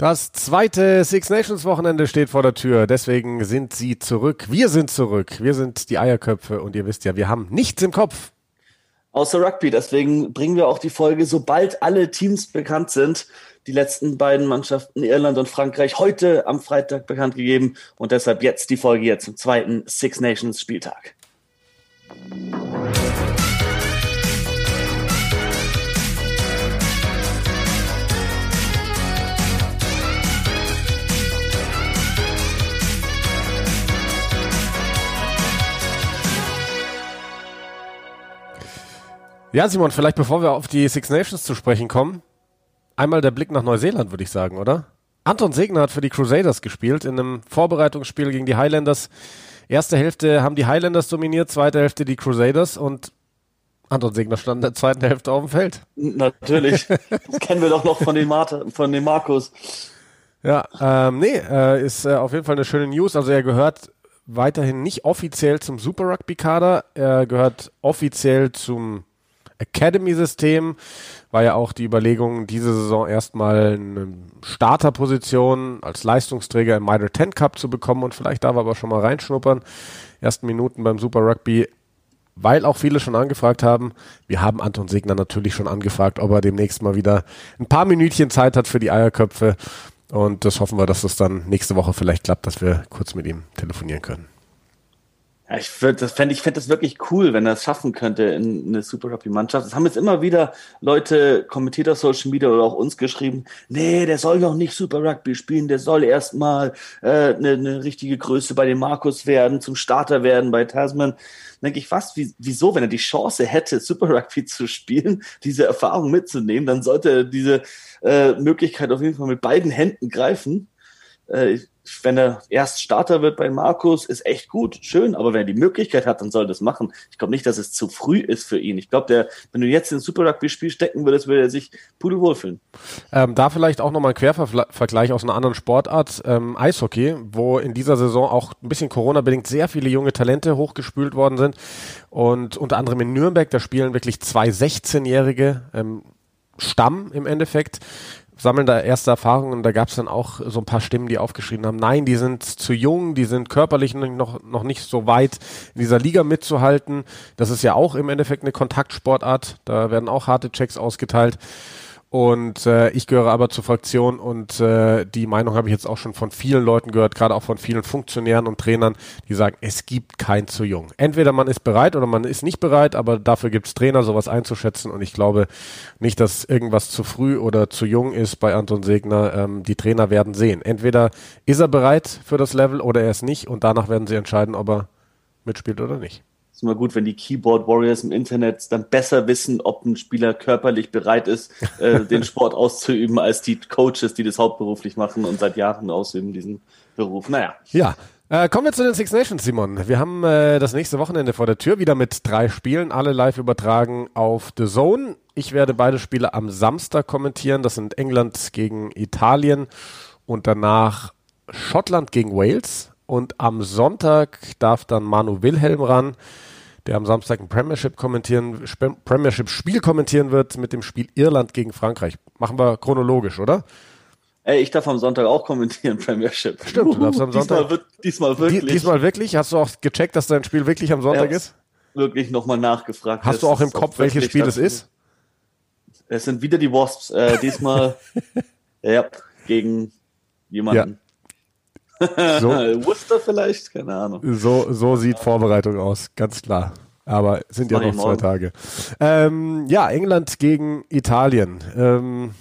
Das zweite Six Nations Wochenende steht vor der Tür. Deswegen sind sie zurück. Wir sind zurück. Wir sind die Eierköpfe und ihr wisst ja, wir haben nichts im Kopf. Außer Rugby. Deswegen bringen wir auch die Folge, sobald alle Teams bekannt sind. Die letzten beiden Mannschaften Irland und Frankreich heute am Freitag bekannt gegeben und deshalb jetzt die Folge jetzt zum zweiten Six Nations Spieltag. Ja, Simon, vielleicht bevor wir auf die Six Nations zu sprechen kommen, einmal der Blick nach Neuseeland, würde ich sagen, oder? Anton Segner hat für die Crusaders gespielt in einem Vorbereitungsspiel gegen die Highlanders. Erste Hälfte haben die Highlanders dominiert, zweite Hälfte die Crusaders und Anton Segner stand in der zweiten Hälfte auf dem Feld. Natürlich. Das kennen wir doch noch von den, Marta, von den Markus. Ja, ähm, nee, äh, ist äh, auf jeden Fall eine schöne News. Also er gehört weiterhin nicht offiziell zum Super Rugby Kader. Er gehört offiziell zum Academy-System. War ja auch die Überlegung, diese Saison erstmal eine Starterposition als Leistungsträger im Mitre 10 Cup zu bekommen und vielleicht darf er aber schon mal reinschnuppern. Ersten Minuten beim Super Rugby, weil auch viele schon angefragt haben. Wir haben Anton Segner natürlich schon angefragt, ob er demnächst mal wieder ein paar Minütchen Zeit hat für die Eierköpfe. Und das hoffen wir, dass es dann nächste Woche vielleicht klappt, dass wir kurz mit ihm telefonieren können. Ja, ich fände ich fände das wirklich cool, wenn er es schaffen könnte in eine Super Rugby Mannschaft. Das haben jetzt immer wieder Leute kommentiert auf Social Media oder auch uns geschrieben. Nee, der soll noch nicht Super Rugby spielen. Der soll erstmal äh, eine, eine richtige Größe bei den Markus werden, zum Starter werden bei Tasman. Denke ich fast, wie, wieso, wenn er die Chance hätte, Super Rugby zu spielen, diese Erfahrung mitzunehmen, dann sollte er diese äh, Möglichkeit auf jeden Fall mit beiden Händen greifen. Äh, wenn er erst Starter wird bei Markus, ist echt gut, schön, aber wenn er die Möglichkeit hat, dann soll er das machen. Ich glaube nicht, dass es zu früh ist für ihn. Ich glaube, wenn du jetzt in ein Super Rugby-Spiel stecken würdest, würde er sich pudelwohl fühlen. Ähm, da vielleicht auch nochmal ein Quervergleich aus einer anderen Sportart, ähm, Eishockey, wo in dieser Saison auch ein bisschen Corona-bedingt sehr viele junge Talente hochgespült worden sind und unter anderem in Nürnberg, da spielen wirklich zwei 16-Jährige, ähm, Stamm im Endeffekt sammeln da erste Erfahrungen da gab es dann auch so ein paar Stimmen, die aufgeschrieben haben, nein, die sind zu jung, die sind körperlich noch, noch nicht so weit in dieser Liga mitzuhalten. Das ist ja auch im Endeffekt eine Kontaktsportart, da werden auch harte Checks ausgeteilt. Und äh, ich gehöre aber zur Fraktion und äh, die Meinung habe ich jetzt auch schon von vielen Leuten gehört, gerade auch von vielen Funktionären und Trainern, die sagen, es gibt kein zu jung. Entweder man ist bereit oder man ist nicht bereit, aber dafür gibt es Trainer, sowas einzuschätzen. Und ich glaube nicht, dass irgendwas zu früh oder zu jung ist bei Anton Segner. Ähm, die Trainer werden sehen. Entweder ist er bereit für das Level oder er ist nicht und danach werden sie entscheiden, ob er mitspielt oder nicht ist immer gut, wenn die Keyboard Warriors im Internet dann besser wissen, ob ein Spieler körperlich bereit ist, äh, den Sport auszuüben, als die Coaches, die das hauptberuflich machen und seit Jahren ausüben, diesen Beruf. Naja. Ja. Äh, kommen wir zu den Six Nations, Simon. Wir haben äh, das nächste Wochenende vor der Tür wieder mit drei Spielen, alle live übertragen auf The Zone. Ich werde beide Spiele am Samstag kommentieren. Das sind England gegen Italien und danach Schottland gegen Wales. Und am Sonntag darf dann Manu Wilhelm ran der am Samstag ein Premiership kommentieren, Premiership-Spiel kommentieren wird mit dem Spiel Irland gegen Frankreich. Machen wir chronologisch, oder? Ey, ich darf am Sonntag auch kommentieren, Premiership. Stimmt, du darfst am Sonntag. Diesmal, wird, diesmal wirklich. diesmal wirklich? Hast du auch gecheckt, dass dein Spiel wirklich am Sonntag ist? Wirklich nochmal nachgefragt. Hast du auch im Kopf, welches Spiel es ist? Es sind wieder die Wasps. Äh, diesmal ja, gegen jemanden. So, Worcester vielleicht, keine Ahnung. So, so sieht Vorbereitung aus, ganz klar. Aber es sind ja noch zwei Tage. Ähm, ja, England gegen Italien. Ähm,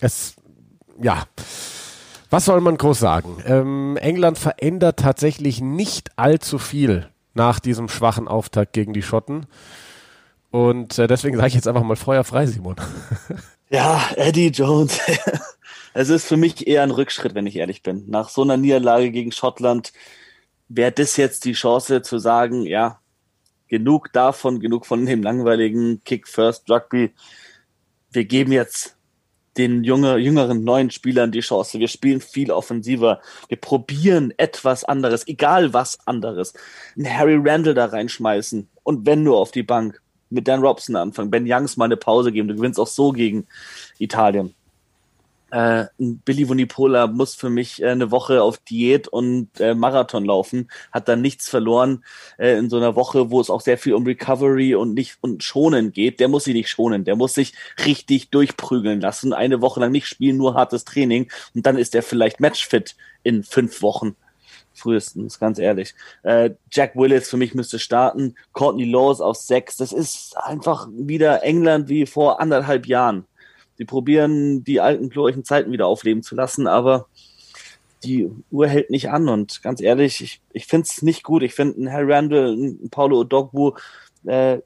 es, ja. Was soll man groß sagen? Ähm, England verändert tatsächlich nicht allzu viel nach diesem schwachen Auftakt gegen die Schotten. Und äh, deswegen sage ich jetzt einfach mal Feuer frei, Simon. Ja, Eddie Jones. Es ist für mich eher ein Rückschritt, wenn ich ehrlich bin. Nach so einer Niederlage gegen Schottland wäre das jetzt die Chance zu sagen, ja, genug davon, genug von dem langweiligen Kick First Rugby. Wir geben jetzt den junge, jüngeren neuen Spielern die Chance. Wir spielen viel offensiver. Wir probieren etwas anderes, egal was anderes. Einen Harry Randall da reinschmeißen und wenn nur auf die Bank. Mit Dan Robson anfangen. Ben Youngs mal eine Pause geben. Du gewinnst auch so gegen Italien äh, Billy Vunipola muss für mich äh, eine Woche auf Diät und äh, Marathon laufen, hat dann nichts verloren äh, in so einer Woche, wo es auch sehr viel um Recovery und nicht und schonen geht. Der muss sich nicht schonen, der muss sich richtig durchprügeln lassen, eine Woche lang nicht spielen, nur hartes Training und dann ist er vielleicht matchfit in fünf Wochen frühestens, ganz ehrlich. Äh, Jack Willis für mich müsste starten, Courtney Laws auf sechs. Das ist einfach wieder England wie vor anderthalb Jahren. Die probieren, die alten glorreichen Zeiten wieder aufleben zu lassen, aber die Uhr hält nicht an. Und ganz ehrlich, ich, ich finde es nicht gut. Ich finde, ein Harry Randall, ein Paulo Odogwu äh,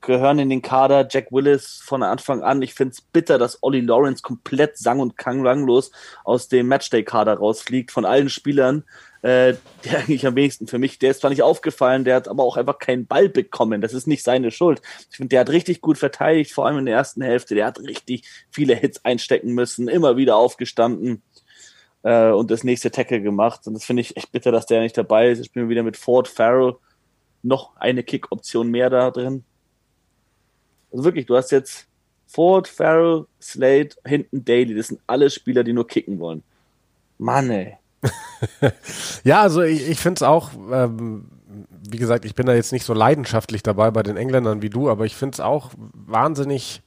gehören in den Kader. Jack Willis von Anfang an. Ich finde es bitter, dass Ollie Lawrence komplett sang- und klanglos aus dem Matchday-Kader rausfliegt. Von allen Spielern äh, der eigentlich am wenigsten für mich, der ist zwar nicht aufgefallen, der hat aber auch einfach keinen Ball bekommen. Das ist nicht seine Schuld. Ich finde, der hat richtig gut verteidigt, vor allem in der ersten Hälfte. Der hat richtig viele Hits einstecken müssen, immer wieder aufgestanden äh, und das nächste Tackle gemacht. Und das finde ich echt bitter, dass der nicht dabei ist. Ich bin wieder mit Ford Farrell noch eine Kick-Option mehr da drin. Also wirklich, du hast jetzt Ford, Farrell, Slade, hinten Daly. Das sind alle Spieler, die nur kicken wollen. Mann, ey. ja, also ich, ich finde es auch, ähm, wie gesagt, ich bin da jetzt nicht so leidenschaftlich dabei bei den Engländern wie du, aber ich finde es auch wahnsinnig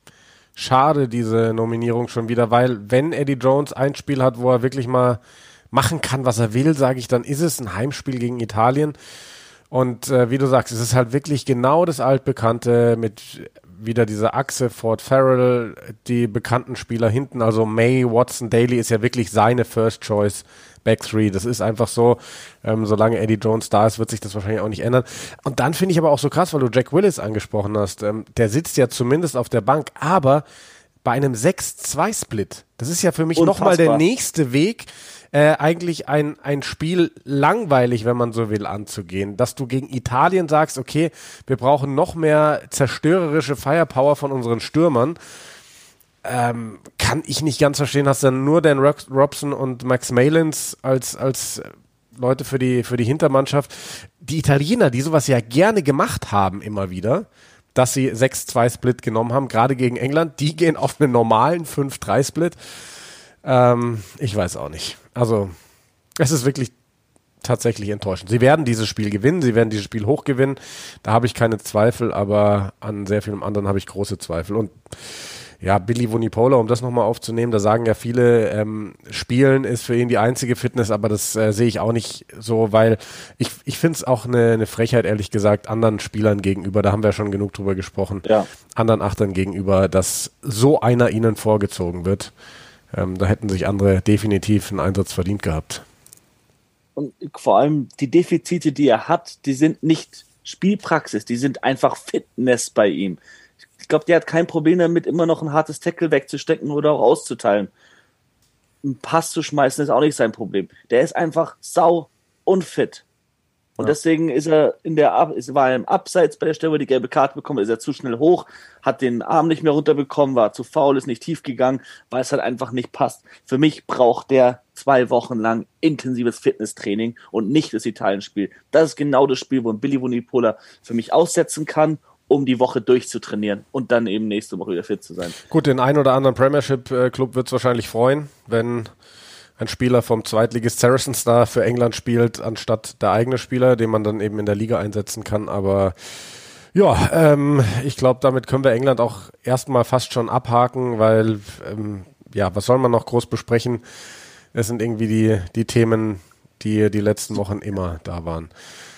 schade, diese Nominierung schon wieder, weil wenn Eddie Jones ein Spiel hat, wo er wirklich mal machen kann, was er will, sage ich, dann ist es ein Heimspiel gegen Italien. Und äh, wie du sagst, es ist halt wirklich genau das Altbekannte mit wieder dieser Achse Ford Farrell, die bekannten Spieler hinten, also May, Watson, Daly ist ja wirklich seine First Choice Back Three. Das ist einfach so. Ähm, solange Eddie Jones da ist, wird sich das wahrscheinlich auch nicht ändern. Und dann finde ich aber auch so krass, weil du Jack Willis angesprochen hast. Ähm, der sitzt ja zumindest auf der Bank, aber bei einem 6-2-Split. Das ist ja für mich nochmal der nächste Weg, äh, eigentlich ein, ein Spiel langweilig, wenn man so will, anzugehen. Dass du gegen Italien sagst, okay, wir brauchen noch mehr zerstörerische Firepower von unseren Stürmern ähm, kann ich nicht ganz verstehen, hast dann nur Dan Robson und Max Malins als, als Leute für die, für die Hintermannschaft. Die Italiener, die sowas ja gerne gemacht haben, immer wieder, dass sie 6-2-Split genommen haben, gerade gegen England, die gehen auf einen normalen 5-3-Split. Ähm, ich weiß auch nicht. Also, es ist wirklich tatsächlich enttäuschend. Sie werden dieses Spiel gewinnen, sie werden dieses Spiel hochgewinnen. Da habe ich keine Zweifel, aber an sehr vielem anderen habe ich große Zweifel. Und ja, Billy Vunipola, um das nochmal aufzunehmen, da sagen ja viele, ähm, Spielen ist für ihn die einzige Fitness, aber das äh, sehe ich auch nicht so, weil ich, ich finde es auch eine, eine Frechheit, ehrlich gesagt, anderen Spielern gegenüber, da haben wir ja schon genug drüber gesprochen, ja. anderen Achtern gegenüber, dass so einer ihnen vorgezogen wird. Ähm, da hätten sich andere definitiv einen Einsatz verdient gehabt. Und vor allem die Defizite, die er hat, die sind nicht Spielpraxis, die sind einfach Fitness bei ihm glaube, der hat kein Problem damit, immer noch ein hartes Tackle wegzustecken oder auch auszuteilen. Ein Pass zu schmeißen ist auch nicht sein Problem. Der ist einfach sau unfit. Und ja. deswegen ist er in der Ab ist, war er im Abseits bei der Stelle, wo er die gelbe Karte bekommen, ist er zu schnell hoch, hat den Arm nicht mehr runterbekommen, war zu faul, ist nicht tief gegangen, weil es halt einfach nicht passt. Für mich braucht der zwei Wochen lang intensives Fitnesstraining und nicht das Italien-Spiel. Das ist genau das Spiel, wo ein Billy Vunipola für mich aussetzen kann um die Woche durchzutrainieren und dann eben nächste Woche wieder fit zu sein. Gut, den einen oder anderen Premiership-Club wird es wahrscheinlich freuen, wenn ein Spieler vom Zweitligist Saracens da für England spielt, anstatt der eigene Spieler, den man dann eben in der Liga einsetzen kann. Aber ja, ähm, ich glaube, damit können wir England auch erstmal fast schon abhaken, weil, ähm, ja, was soll man noch groß besprechen? Es sind irgendwie die, die Themen, die die letzten Wochen immer da waren.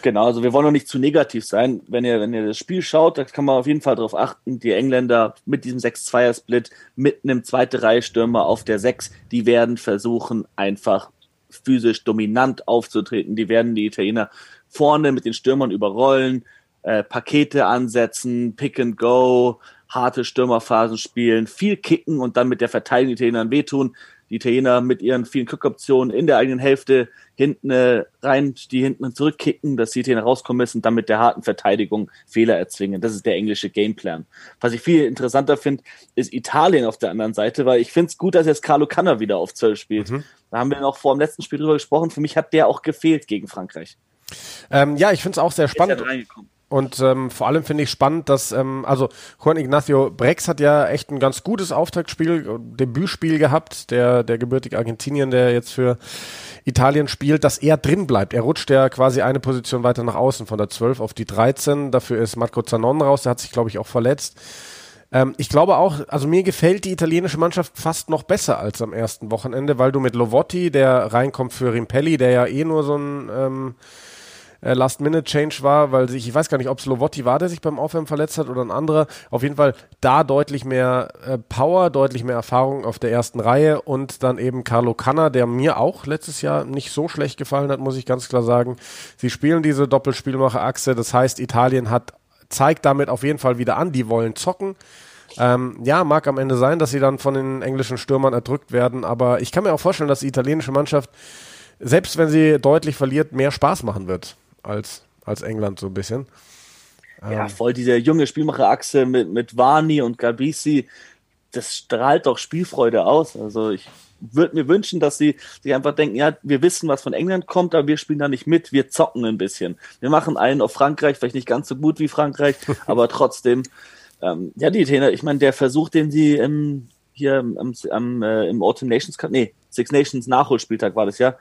Genau, also wir wollen noch nicht zu negativ sein. Wenn ihr, wenn ihr das Spiel schaut, da kann man auf jeden Fall darauf achten, die Engländer mit diesem 6-2er-Split, mit einem zweite Reihe Stürmer auf der 6, die werden versuchen, einfach physisch dominant aufzutreten. Die werden die Italiener vorne mit den Stürmern überrollen, äh, Pakete ansetzen, Pick and Go, harte Stürmerphasen spielen, viel kicken und dann mit der Verteidigung Italienern wehtun die Italiener mit ihren vielen Kick-Optionen in der eigenen Hälfte hinten äh, rein, die hinten zurückkicken, dass die Italiener rauskommen müssen und dann mit der harten Verteidigung Fehler erzwingen. Das ist der englische Gameplan. Was ich viel interessanter finde, ist Italien auf der anderen Seite, weil ich finde es gut, dass jetzt Carlo Canna wieder auf 12 spielt. Mhm. Da haben wir noch vor dem letzten Spiel drüber gesprochen. Für mich hat der auch gefehlt gegen Frankreich. Ähm, ja, ich finde es auch sehr spannend. Und ähm, vor allem finde ich spannend, dass, ähm, also Juan Ignacio Brex hat ja echt ein ganz gutes Auftaktspiel, Debütspiel gehabt, der, der gebürtige Argentinien, der jetzt für Italien spielt, dass er drin bleibt. Er rutscht ja quasi eine Position weiter nach außen, von der 12 auf die 13. Dafür ist Marco Zanon raus, der hat sich, glaube ich, auch verletzt. Ähm, ich glaube auch, also mir gefällt die italienische Mannschaft fast noch besser als am ersten Wochenende, weil du mit Lovotti, der reinkommt für Rimpelli, der ja eh nur so ein ähm, äh, Last-Minute-Change war, weil sich, ich weiß gar nicht, ob es Lovotti war, der sich beim Aufwärmen verletzt hat oder ein anderer. Auf jeden Fall da deutlich mehr äh, Power, deutlich mehr Erfahrung auf der ersten Reihe und dann eben Carlo Canna, der mir auch letztes Jahr nicht so schlecht gefallen hat, muss ich ganz klar sagen. Sie spielen diese Doppelspielmacher-Achse, das heißt, Italien hat zeigt damit auf jeden Fall wieder an, die wollen zocken. Ähm, ja, mag am Ende sein, dass sie dann von den englischen Stürmern erdrückt werden, aber ich kann mir auch vorstellen, dass die italienische Mannschaft, selbst wenn sie deutlich verliert, mehr Spaß machen wird als, als England so ein bisschen. Ja, ähm. voll diese junge Spielmacherachse mit, mit Vani und Gabisi, das strahlt doch Spielfreude aus. Also ich würde mir wünschen, dass sie sich einfach denken, ja, wir wissen, was von England kommt, aber wir spielen da nicht mit, wir zocken ein bisschen. Wir machen einen auf Frankreich, vielleicht nicht ganz so gut wie Frankreich, aber trotzdem, ähm, ja, die Italiener, ich meine, der Versuch, den sie im, hier am, am, äh, im Autumn Nations Cup, nee, Six Nations Nachholspieltag war das ja,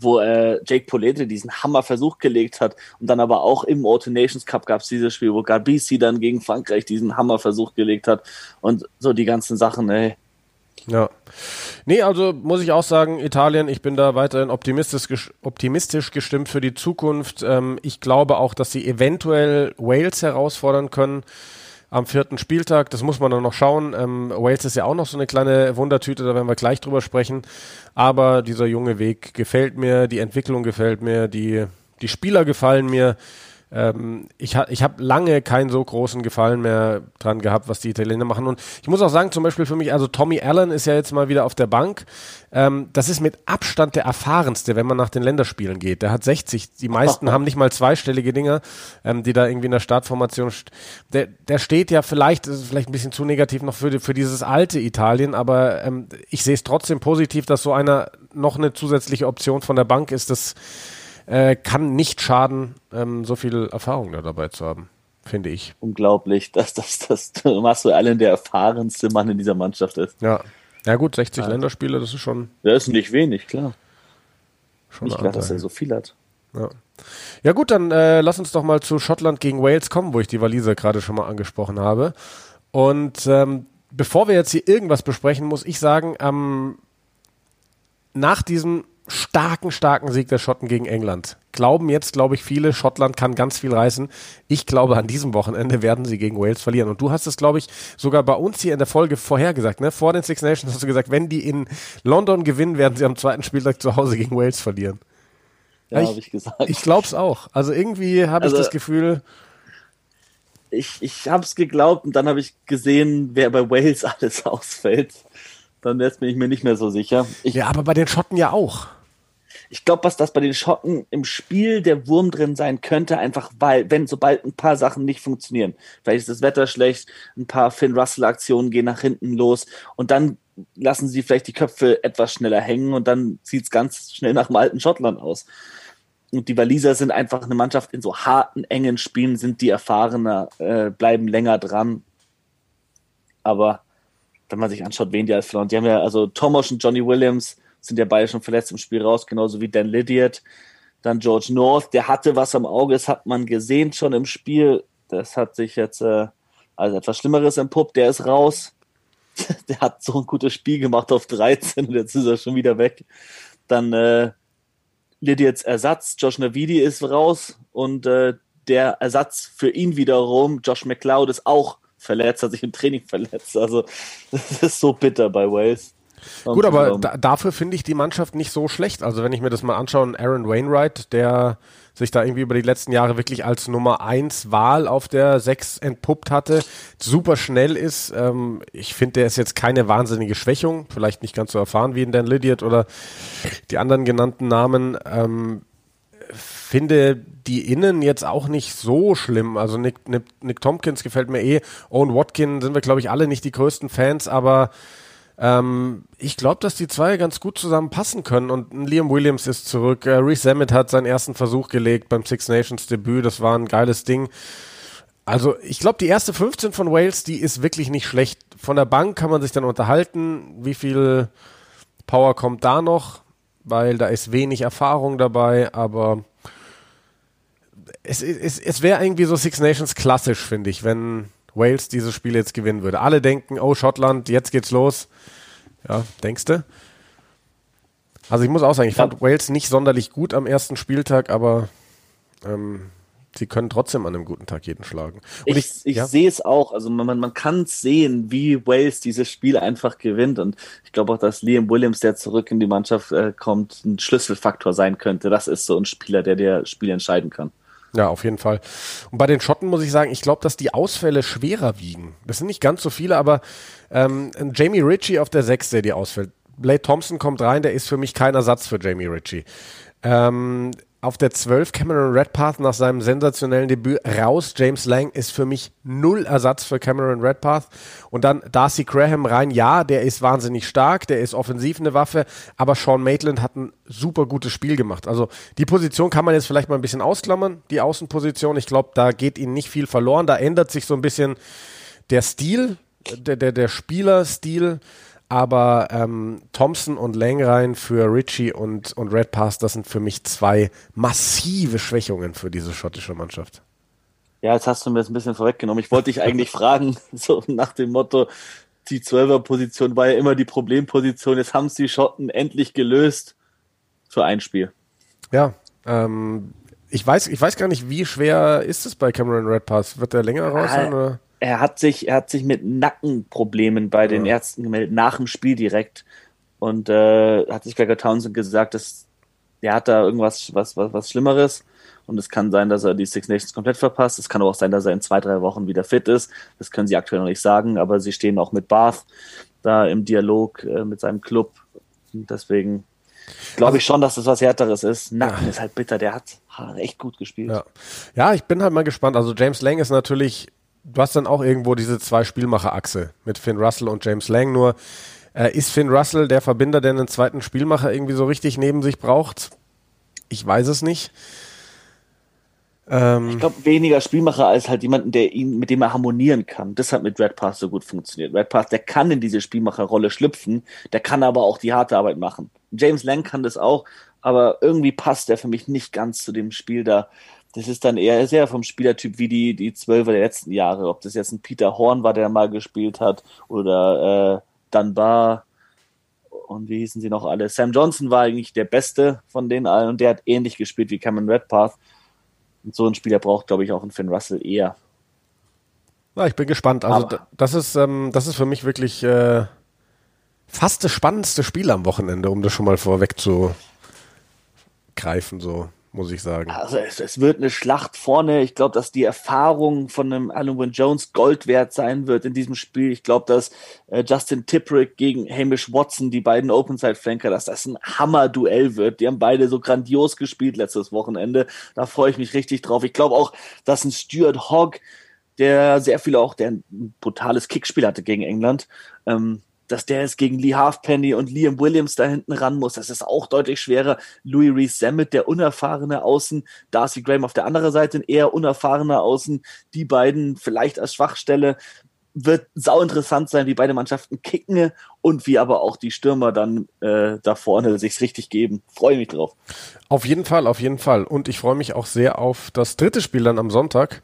wo äh, Jake Polete diesen Hammerversuch gelegt hat. Und dann aber auch im Auto Nations Cup gab es dieses Spiel, wo Garbisi dann gegen Frankreich diesen Hammerversuch gelegt hat. Und so die ganzen Sachen, ey. Ja. Nee, also muss ich auch sagen, Italien, ich bin da weiterhin optimistisch, optimistisch gestimmt für die Zukunft. Ähm, ich glaube auch, dass sie eventuell Wales herausfordern können am vierten Spieltag. Das muss man dann noch schauen. Ähm, Wales ist ja auch noch so eine kleine Wundertüte, da werden wir gleich drüber sprechen. Aber dieser junge Weg gefällt mir, die Entwicklung gefällt mir, die, die Spieler gefallen mir. Ähm, ich ha, ich habe lange keinen so großen Gefallen mehr dran gehabt, was die Italiener machen. Und ich muss auch sagen, zum Beispiel für mich, also Tommy Allen ist ja jetzt mal wieder auf der Bank. Ähm, das ist mit Abstand der erfahrenste, wenn man nach den Länderspielen geht. Der hat 60. Die meisten haben nicht mal zweistellige Dinger, ähm, die da irgendwie in der Startformation. Der, der steht ja vielleicht, ist vielleicht ein bisschen zu negativ noch für, für dieses alte Italien, aber ähm, ich sehe es trotzdem positiv, dass so einer noch eine zusätzliche Option von der Bank ist. Das äh, kann nicht schaden, ähm, so viel Erfahrung da dabei zu haben, finde ich. Unglaublich, dass, dass, dass Marcel Allen der erfahrenste Mann in dieser Mannschaft ist. Ja, ja gut, 60 ja. Länderspiele, das ist schon. Das ist nicht wenig, klar. Schon nicht klar, dass er so viel hat. Ja. Ja gut, dann äh, lass uns doch mal zu Schottland gegen Wales kommen, wo ich die Waliser gerade schon mal angesprochen habe. Und ähm, bevor wir jetzt hier irgendwas besprechen, muss ich sagen, ähm, nach diesem starken, starken Sieg der Schotten gegen England. Glauben jetzt, glaube ich, viele, Schottland kann ganz viel reißen. Ich glaube, an diesem Wochenende werden sie gegen Wales verlieren. Und du hast es, glaube ich, sogar bei uns hier in der Folge vorhergesagt. Ne? Vor den Six Nations hast du gesagt, wenn die in London gewinnen, werden sie am zweiten Spieltag zu Hause gegen Wales verlieren. Ja, habe ich gesagt. Ich glaube es auch. Also irgendwie habe also, ich das Gefühl. Ich, ich habe es geglaubt und dann habe ich gesehen, wer bei Wales alles ausfällt. Dann bin ich mir nicht mehr so sicher. Ich, ja, aber bei den Schotten ja auch ich glaube, was das bei den Schotten im Spiel der Wurm drin sein könnte, einfach weil, wenn sobald ein paar Sachen nicht funktionieren, vielleicht ist das Wetter schlecht, ein paar Finn Russell-Aktionen gehen nach hinten los und dann lassen sie vielleicht die Köpfe etwas schneller hängen und dann sieht es ganz schnell nach dem alten Schottland aus. Und die Waliser sind einfach eine Mannschaft in so harten, engen Spielen, sind die erfahrener, äh, bleiben länger dran. Aber wenn man sich anschaut, wen die als verloren, die haben ja also Thomas und Johnny Williams, sind ja beide schon verletzt im Spiel raus, genauso wie Dan Lydiard. Dann George North, der hatte was am Auge, das hat man gesehen schon im Spiel. Das hat sich jetzt äh, also etwas Schlimmeres entpuppt, der ist raus. der hat so ein gutes Spiel gemacht auf 13 und jetzt ist er schon wieder weg. Dann äh, Lydiards Ersatz, Josh Navidi ist raus und äh, der Ersatz für ihn wiederum, Josh McLeod, ist auch verletzt, hat sich im Training verletzt. Also das ist so bitter bei Wales. Gut, aber da, dafür finde ich die Mannschaft nicht so schlecht. Also wenn ich mir das mal anschaue, Aaron Wainwright, der sich da irgendwie über die letzten Jahre wirklich als Nummer 1 Wahl auf der 6 entpuppt hatte, super schnell ist. Ähm, ich finde, der ist jetzt keine wahnsinnige Schwächung, vielleicht nicht ganz so erfahren wie in Dan Lydiard oder die anderen genannten Namen. Ähm, finde die Innen jetzt auch nicht so schlimm. Also Nick, Nick, Nick Tompkins gefällt mir eh. Owen Watkin sind wir, glaube ich, alle nicht die größten Fans, aber ähm, ich glaube, dass die zwei ganz gut zusammen passen können und Liam Williams ist zurück. Äh, Reese Emmett hat seinen ersten Versuch gelegt beim Six Nations Debüt. Das war ein geiles Ding. Also ich glaube, die erste 15 von Wales, die ist wirklich nicht schlecht. Von der Bank kann man sich dann unterhalten, wie viel Power kommt da noch, weil da ist wenig Erfahrung dabei, aber es, es, es wäre irgendwie so Six Nations klassisch, finde ich, wenn Wales dieses Spiel jetzt gewinnen würde. Alle denken, oh Schottland, jetzt geht's los. Ja, denkst du? Also ich muss auch sagen, ich fand Wales nicht sonderlich gut am ersten Spieltag, aber ähm, sie können trotzdem an einem guten Tag jeden schlagen. Und ich, ich, ich ja? sehe es auch. Also man, man kann sehen, wie Wales dieses Spiel einfach gewinnt. Und ich glaube auch, dass Liam Williams, der zurück in die Mannschaft äh, kommt, ein Schlüsselfaktor sein könnte. Das ist so ein Spieler, der der Spiel entscheiden kann. Ja, auf jeden Fall. Und bei den Schotten muss ich sagen, ich glaube, dass die Ausfälle schwerer wiegen. Das sind nicht ganz so viele, aber ähm, Jamie Ritchie auf der 6, der die ausfällt. Blade Thompson kommt rein, der ist für mich kein Ersatz für Jamie Ritchie. Ähm, auf der 12 Cameron Redpath nach seinem sensationellen Debüt raus. James Lang ist für mich null Ersatz für Cameron Redpath. Und dann Darcy Graham rein. Ja, der ist wahnsinnig stark, der ist offensiv eine Waffe, aber Sean Maitland hat ein super gutes Spiel gemacht. Also die Position kann man jetzt vielleicht mal ein bisschen ausklammern, die Außenposition. Ich glaube, da geht ihnen nicht viel verloren. Da ändert sich so ein bisschen der Stil, der, der, der Spielerstil. Aber ähm, Thompson und Langrein für Richie und, und Red Pass, das sind für mich zwei massive Schwächungen für diese schottische Mannschaft. Ja, jetzt hast du mir das ein bisschen vorweggenommen. Ich wollte dich eigentlich fragen, so nach dem Motto, die Zwölfer-Position war ja immer die Problemposition. Jetzt haben es die Schotten endlich gelöst für ein Spiel. Ja, ähm, ich weiß, ich weiß gar nicht, wie schwer ist es bei Cameron Redpass? Wird der länger raus sein? Oder? Er hat sich, er hat sich mit Nackenproblemen bei den Ärzten gemeldet, nach dem Spiel direkt. Und äh, hat sich Gregor Townsend gesagt, dass er hat da irgendwas was, was, was Schlimmeres. Und es kann sein, dass er die Six Nations komplett verpasst. Es kann aber auch sein, dass er in zwei, drei Wochen wieder fit ist. Das können sie aktuell noch nicht sagen, aber sie stehen auch mit Bath da im Dialog äh, mit seinem Club. Und deswegen glaube ich schon, dass das was Härteres ist. Nacken ja. ist halt bitter, der hat, hat echt gut gespielt. Ja. ja, ich bin halt mal gespannt. Also James Lang ist natürlich du hast dann auch irgendwo diese zwei Spielmacher-Achse mit Finn Russell und James Lang. Nur äh, ist Finn Russell der Verbinder, der einen zweiten Spielmacher irgendwie so richtig neben sich braucht? Ich weiß es nicht. Ähm, ich glaube, weniger Spielmacher als halt jemanden, der ihn, mit dem er harmonieren kann. Das hat mit Red Path so gut funktioniert. Red Path, der kann in diese Spielmacherrolle schlüpfen, der kann aber auch die harte Arbeit machen. James Lang kann das auch, aber irgendwie passt er für mich nicht ganz zu dem Spiel da das ist dann eher sehr vom Spielertyp wie die, die Zwölfer der letzten Jahre. Ob das jetzt ein Peter Horn war, der mal gespielt hat, oder äh, Dunbar und wie hießen sie noch alle? Sam Johnson war eigentlich der Beste von denen allen und der hat ähnlich gespielt wie Cameron Redpath. Und so ein Spieler braucht, glaube ich, auch ein Finn Russell eher. Ja, ich bin gespannt. Also Aber das ist, ähm, das ist für mich wirklich äh, fast das spannendste Spiel am Wochenende, um das schon mal vorweg zu greifen. So muss ich sagen. Also es, es wird eine Schlacht vorne. Ich glaube, dass die Erfahrung von einem Alan Jones Gold wert sein wird in diesem Spiel. Ich glaube, dass äh, Justin Tipperick gegen Hamish Watson, die beiden Open-Side-Flanker, dass das ein Hammer-Duell wird. Die haben beide so grandios gespielt letztes Wochenende. Da freue ich mich richtig drauf. Ich glaube auch, dass ein Stuart Hogg, der sehr viel auch, der ein brutales Kickspiel hatte gegen England, ähm, dass der jetzt gegen Lee Halfpenny und Liam Williams da hinten ran muss. Das ist auch deutlich schwerer. Louis Reese Sammet, der unerfahrene Außen, Darcy Graham auf der anderen Seite, ein eher unerfahrener Außen. Die beiden vielleicht als Schwachstelle. Wird sau interessant sein, wie beide Mannschaften kicken und wie aber auch die Stürmer dann äh, da vorne sich's richtig geben. Freue mich drauf. Auf jeden Fall, auf jeden Fall. Und ich freue mich auch sehr auf das dritte Spiel dann am Sonntag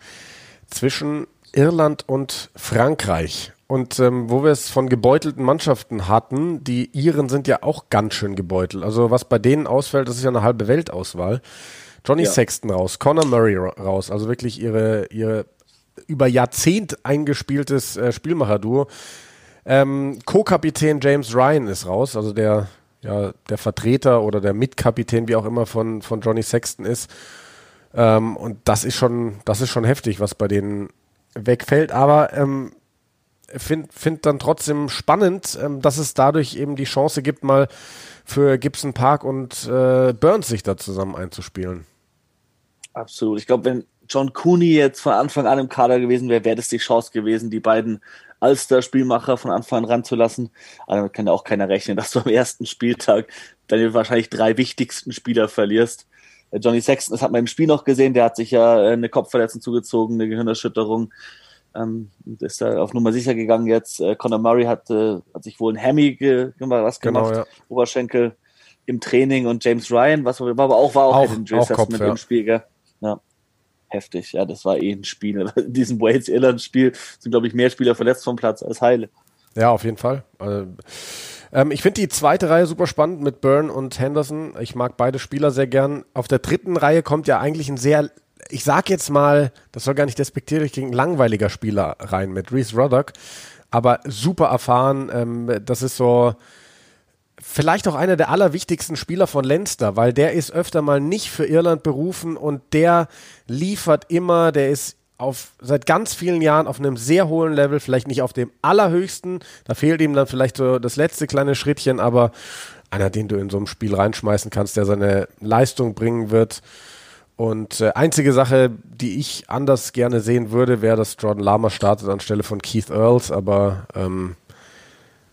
zwischen Irland und Frankreich. Und ähm, wo wir es von gebeutelten Mannschaften hatten, die Iren sind ja auch ganz schön gebeutelt. Also was bei denen ausfällt, das ist ja eine halbe Weltauswahl. Johnny ja. Sexton raus, Conor Murray raus, also wirklich ihre, ihre über Jahrzehnt eingespieltes äh, Spielmacher-Duo. Ähm, Co-Kapitän James Ryan ist raus, also der, ja, der Vertreter oder der Mitkapitän, wie auch immer, von, von Johnny Sexton ist. Ähm, und das ist schon, das ist schon heftig, was bei denen wegfällt. Aber ähm, finde find dann trotzdem spannend, ähm, dass es dadurch eben die Chance gibt, mal für Gibson Park und äh, Burns sich da zusammen einzuspielen. Absolut. Ich glaube, wenn John Cooney jetzt von Anfang an im Kader gewesen wäre, wäre das die Chance gewesen, die beiden Alster-Spielmacher von Anfang an ranzulassen. Aber damit kann ja auch keiner rechnen, dass du am ersten Spieltag deine wahrscheinlich drei wichtigsten Spieler verlierst. Äh, Johnny Sexton, das hat man im Spiel noch gesehen, der hat sich ja äh, eine Kopfverletzung zugezogen, eine Gehirnerschütterung. Ähm, ist da auf Nummer sicher gegangen jetzt. Äh, Conor Murray hat, äh, hat sich wohl ein Hemi ge was genau, gemacht, genau, ja. Oberschenkel im Training und James Ryan, was war aber auch war auch, auch Injury Assessment ja. im Spiel, gell? Ja. Heftig, ja, das war eh ein Spiel. In diesem Wales-Irland-Spiel sind, glaube ich, mehr Spieler verletzt vom Platz als heile. Ja, auf jeden Fall. Also, ähm, ich finde die zweite Reihe super spannend mit Byrne und Henderson. Ich mag beide Spieler sehr gern. Auf der dritten Reihe kommt ja eigentlich ein sehr, ich sag jetzt mal, das soll gar nicht despektierlich gegen langweiliger Spieler rein mit Reese Ruddock, aber super erfahren. Ähm, das ist so, vielleicht auch einer der allerwichtigsten Spieler von Leinster, weil der ist öfter mal nicht für Irland berufen und der liefert immer, der ist auf, seit ganz vielen Jahren auf einem sehr hohen Level, vielleicht nicht auf dem allerhöchsten, da fehlt ihm dann vielleicht so das letzte kleine Schrittchen, aber einer, den du in so einem Spiel reinschmeißen kannst, der seine Leistung bringen wird. Und äh, einzige Sache, die ich anders gerne sehen würde, wäre, dass Jordan Lama startet anstelle von Keith Earls, aber ähm,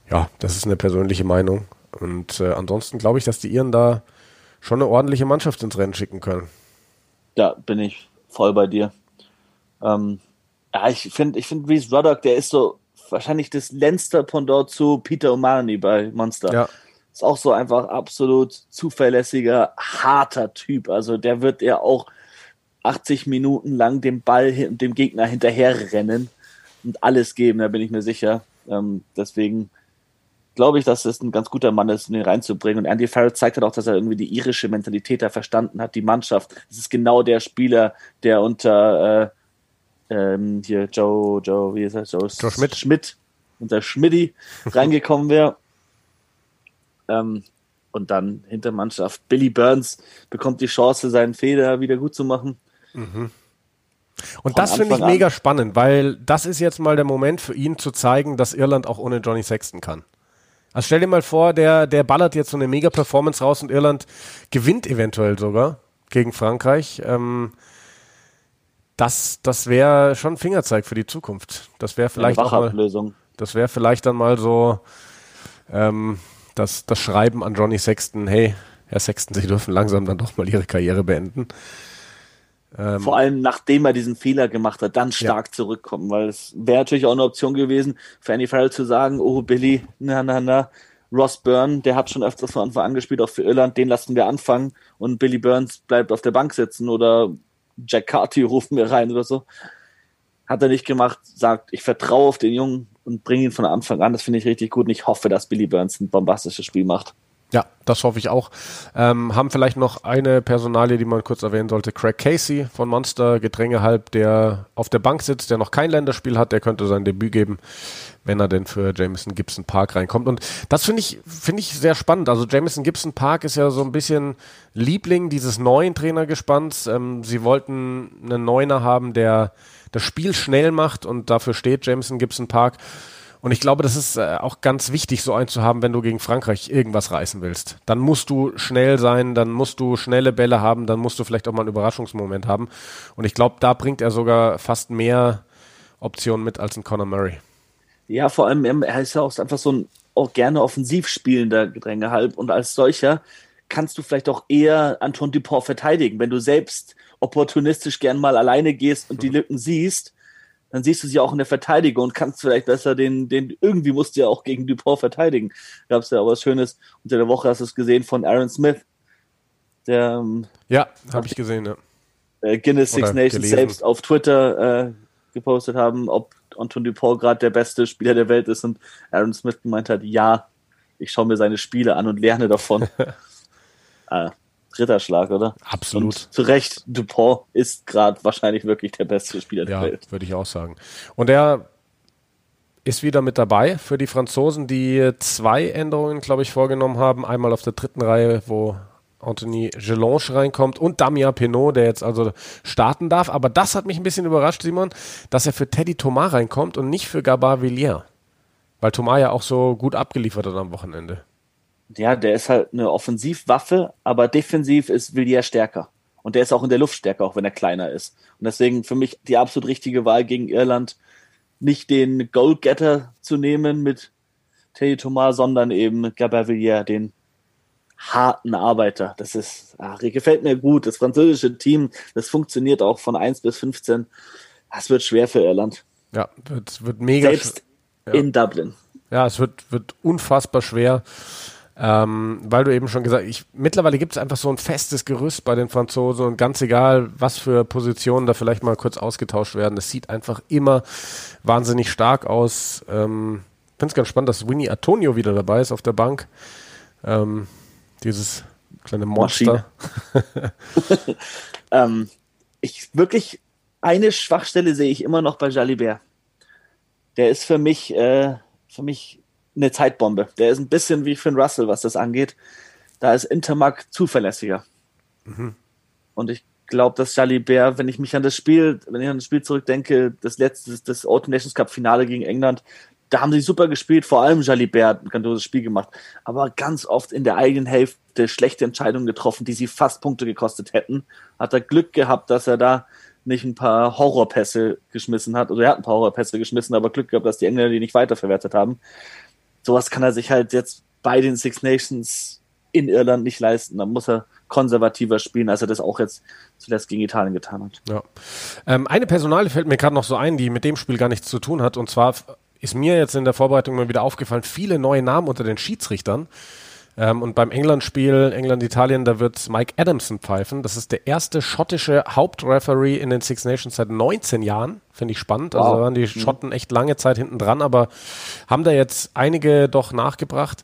ja, das ist eine persönliche Meinung. Und äh, ansonsten glaube ich, dass die Iren da schon eine ordentliche Mannschaft ins Rennen schicken können. Ja, bin ich voll bei dir. Ähm, ja, ich finde, ich finde Reese Ruddock, der ist so wahrscheinlich das Lenster Pendant zu Peter O'Mahony bei Monster. Ja. Ist auch so einfach absolut zuverlässiger, harter Typ. Also der wird ja auch 80 Minuten lang dem Ball, dem Gegner hinterherrennen und alles geben, da bin ich mir sicher. Ähm, deswegen glaube ich, dass es ein ganz guter Mann ist, ihn reinzubringen. Und Andy Farrell zeigt halt auch, dass er irgendwie die irische Mentalität da verstanden hat, die Mannschaft. Das ist genau der Spieler, der unter äh, ähm, hier Joe, Joe, wie ist er? Joe, Joe Schmidt. Schmidt, unter Schmidti reingekommen wäre. Ähm, und dann Hintermannschaft. Billy Burns bekommt die Chance, seinen Fehler wieder gut zu machen. Mhm. Und das finde ich mega an. spannend, weil das ist jetzt mal der Moment für ihn zu zeigen, dass Irland auch ohne Johnny Sexton kann. Also stell dir mal vor, der, der ballert jetzt so eine mega Performance raus und Irland gewinnt eventuell sogar gegen Frankreich. Ähm, das, das wäre schon ein Fingerzeig für die Zukunft. Das wäre vielleicht auch mal, das wäre vielleicht dann mal so ähm, das, das Schreiben an Johnny Sexton, hey, Herr Sexton, Sie dürfen langsam dann doch mal Ihre Karriere beenden. Ähm, Vor allem nachdem er diesen Fehler gemacht hat, dann stark ja. zurückkommen, weil es wäre natürlich auch eine Option gewesen, für Andy Farrell zu sagen, oh Billy, na na na, Ross Byrne, der hat schon öfters von Anfang an gespielt, auch für Irland, den lassen wir anfangen und Billy Burns bleibt auf der Bank sitzen oder Jack Carty ruft mir rein oder so. Hat er nicht gemacht, sagt, ich vertraue auf den Jungen und bringe ihn von Anfang an. Das finde ich richtig gut und ich hoffe, dass Billy Burns ein bombastisches Spiel macht. Ja, das hoffe ich auch. Ähm, haben vielleicht noch eine Personalie, die man kurz erwähnen sollte. Craig Casey von Monster, Gedrängehalb, der auf der Bank sitzt, der noch kein Länderspiel hat, der könnte sein Debüt geben, wenn er denn für Jameson Gibson Park reinkommt. Und das finde ich, finde ich sehr spannend. Also Jameson Gibson Park ist ja so ein bisschen Liebling dieses neuen Trainergespanns. Ähm, sie wollten einen Neuner haben, der das Spiel schnell macht und dafür steht Jameson Gibson Park. Und ich glaube, das ist äh, auch ganz wichtig, so einen zu haben, wenn du gegen Frankreich irgendwas reißen willst. Dann musst du schnell sein, dann musst du schnelle Bälle haben, dann musst du vielleicht auch mal einen Überraschungsmoment haben. Und ich glaube, da bringt er sogar fast mehr Optionen mit als ein Conor Murray. Ja, vor allem, er ist ja auch einfach so ein auch gerne offensiv spielender Gedrängehalb und als solcher kannst du vielleicht auch eher Anton Dupont verteidigen. Wenn du selbst opportunistisch gern mal alleine gehst und die mhm. Lücken siehst, dann siehst du sie auch in der Verteidigung und kannst vielleicht besser den, den irgendwie musst du ja auch gegen Dupont verteidigen. Gab es ja auch was Schönes. Unter der Woche hast du es gesehen von Aaron Smith, der ähm, ja, habe ich gesehen, ja. Äh, Guinness Six Nations gelesen. selbst auf Twitter äh, gepostet haben, ob Anton Dupont gerade der beste Spieler der Welt ist und Aaron Smith gemeint hat, ja, ich schaue mir seine Spiele an und lerne davon. ah, Ritterschlag, oder? Absolut. Und zu Recht, Dupont ist gerade wahrscheinlich wirklich der beste Spieler der ja, Welt. würde ich auch sagen. Und er ist wieder mit dabei für die Franzosen, die zwei Änderungen, glaube ich, vorgenommen haben. Einmal auf der dritten Reihe, wo Anthony Gelange reinkommt und Damien Pinot, der jetzt also starten darf. Aber das hat mich ein bisschen überrascht, Simon, dass er für Teddy Thomas reinkommt und nicht für Gabar Villiers. Weil Thomas ja auch so gut abgeliefert hat am Wochenende ja, der ist halt eine Offensivwaffe, aber defensiv ist Villiers stärker. Und der ist auch in der Luft stärker, auch wenn er kleiner ist. Und deswegen für mich die absolut richtige Wahl gegen Irland, nicht den Goalgetter zu nehmen mit Teddy Thomas, sondern eben Gabert Villiers, den harten Arbeiter. Das ist, ach, gefällt mir gut. Das französische Team, das funktioniert auch von 1 bis 15. Das wird schwer für Irland. Ja, wird, wird mega. Selbst ja. in Dublin. Ja, es wird, wird unfassbar schwer. Ähm, weil du eben schon gesagt hast, mittlerweile gibt es einfach so ein festes Gerüst bei den Franzosen und ganz egal, was für Positionen da vielleicht mal kurz ausgetauscht werden, es sieht einfach immer wahnsinnig stark aus. Ähm, ich finde es ganz spannend, dass Winnie Antonio wieder dabei ist auf der Bank. Ähm, dieses kleine Monster. ähm, ich wirklich, eine Schwachstelle sehe ich immer noch bei Jalibert. Der ist für mich, äh, für mich eine Zeitbombe. Der ist ein bisschen wie Finn Russell, was das angeht. Da ist Intermark zuverlässiger. Mhm. Und ich glaube, dass Jalibert, wenn ich mich an das Spiel, wenn ich an das Spiel zurückdenke, das letzte, das Autumn Nations Cup Finale gegen England, da haben sie super gespielt, vor allem Jalibert hat ein grandioses Spiel gemacht, aber ganz oft in der eigenen Hälfte schlechte Entscheidungen getroffen, die sie fast Punkte gekostet hätten. Hat er Glück gehabt, dass er da nicht ein paar Horrorpässe geschmissen hat, oder er hat ein paar Horrorpässe geschmissen, aber Glück gehabt, dass die Engländer die nicht weiterverwertet haben. Sowas kann er sich halt jetzt bei den Six Nations in Irland nicht leisten. Da muss er konservativer spielen, als er das auch jetzt zuletzt gegen Italien getan hat. Ja. Ähm, eine Personale fällt mir gerade noch so ein, die mit dem Spiel gar nichts zu tun hat. Und zwar ist mir jetzt in der Vorbereitung mal wieder aufgefallen, viele neue Namen unter den Schiedsrichtern. Ähm, und beim England-Spiel, England-Italien, da wird Mike Adamson pfeifen. Das ist der erste schottische Hauptreferee in den Six Nations seit 19 Jahren. Finde ich spannend. Also wow. Also waren die mhm. Schotten echt lange Zeit hinten dran, aber haben da jetzt einige doch nachgebracht.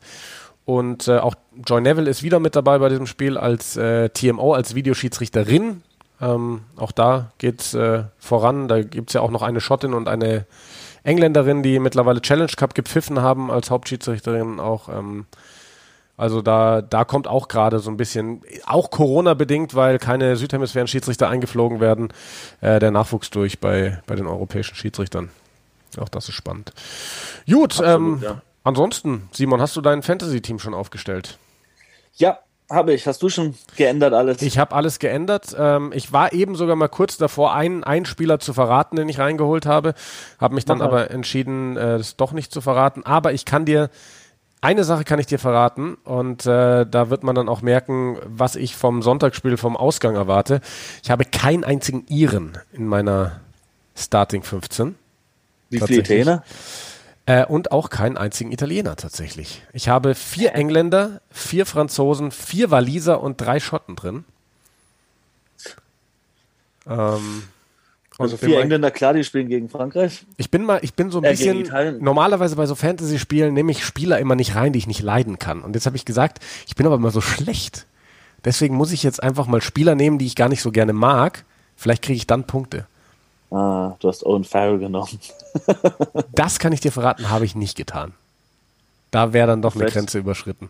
Und äh, auch Joy Neville ist wieder mit dabei bei diesem Spiel als äh, TMO, als Videoschiedsrichterin. Ähm, auch da geht äh, voran. Da gibt es ja auch noch eine Schottin und eine Engländerin, die mittlerweile Challenge Cup gepfiffen haben als Hauptschiedsrichterin auch. Ähm, also da, da kommt auch gerade so ein bisschen, auch Corona-bedingt, weil keine Südhemisphären-Schiedsrichter eingeflogen werden, äh, der Nachwuchs durch bei, bei den europäischen Schiedsrichtern. Auch das ist spannend. Gut, Absolut, ähm, ja. ansonsten, Simon, hast du dein Fantasy-Team schon aufgestellt? Ja, habe ich. Hast du schon geändert alles? Ich habe alles geändert. Ähm, ich war eben sogar mal kurz davor, einen, einen Spieler zu verraten, den ich reingeholt habe. Habe mich dann Mach aber entschieden, äh, das doch nicht zu verraten. Aber ich kann dir, eine Sache kann ich dir verraten und äh, da wird man dann auch merken, was ich vom Sonntagsspiel vom Ausgang erwarte. Ich habe keinen einzigen Iren in meiner Starting 15. Wie viele Italiener? Äh, und auch keinen einzigen Italiener tatsächlich. Ich habe vier Engländer, vier Franzosen, vier Waliser und drei Schotten drin. Ähm, also vier Engländer, klar, die spielen gegen Frankreich. Ich bin mal, ich bin so ein äh, bisschen, normalerweise bei so Fantasy-Spielen nehme ich Spieler immer nicht rein, die ich nicht leiden kann. Und jetzt habe ich gesagt, ich bin aber immer so schlecht. Deswegen muss ich jetzt einfach mal Spieler nehmen, die ich gar nicht so gerne mag. Vielleicht kriege ich dann Punkte. Ah, du hast Owen Farrell genommen. das kann ich dir verraten, habe ich nicht getan. Da wäre dann doch Vielleicht. eine Grenze überschritten.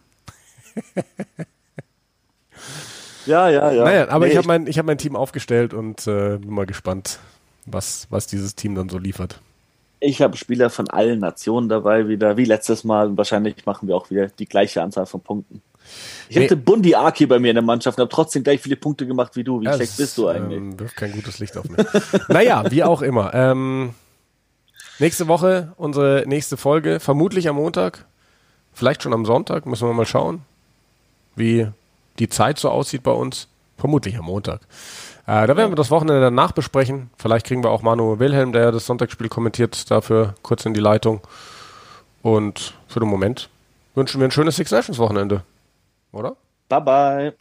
ja, ja, ja. Naja, aber nee, ich habe mein, hab mein Team aufgestellt und äh, bin mal gespannt, was, was dieses Team dann so liefert. Ich habe Spieler von allen Nationen dabei, wieder wie letztes Mal. Und wahrscheinlich machen wir auch wieder die gleiche Anzahl von Punkten. Ich nee. hatte Bundi Aki bei mir in der Mannschaft und habe trotzdem gleich viele Punkte gemacht wie du. Wie ja, schlecht bist du eigentlich? Ähm, wirft kein gutes Licht auf mich. naja, wie auch immer. Ähm, nächste Woche unsere nächste Folge, vermutlich am Montag, vielleicht schon am Sonntag, müssen wir mal schauen, wie die Zeit so aussieht bei uns. Vermutlich am Montag. Äh, da werden wir das Wochenende danach besprechen. Vielleicht kriegen wir auch Manu Wilhelm, der das Sonntagsspiel kommentiert, dafür kurz in die Leitung. Und für den Moment wünschen wir ein schönes Six Nations Wochenende oder? Bye bye.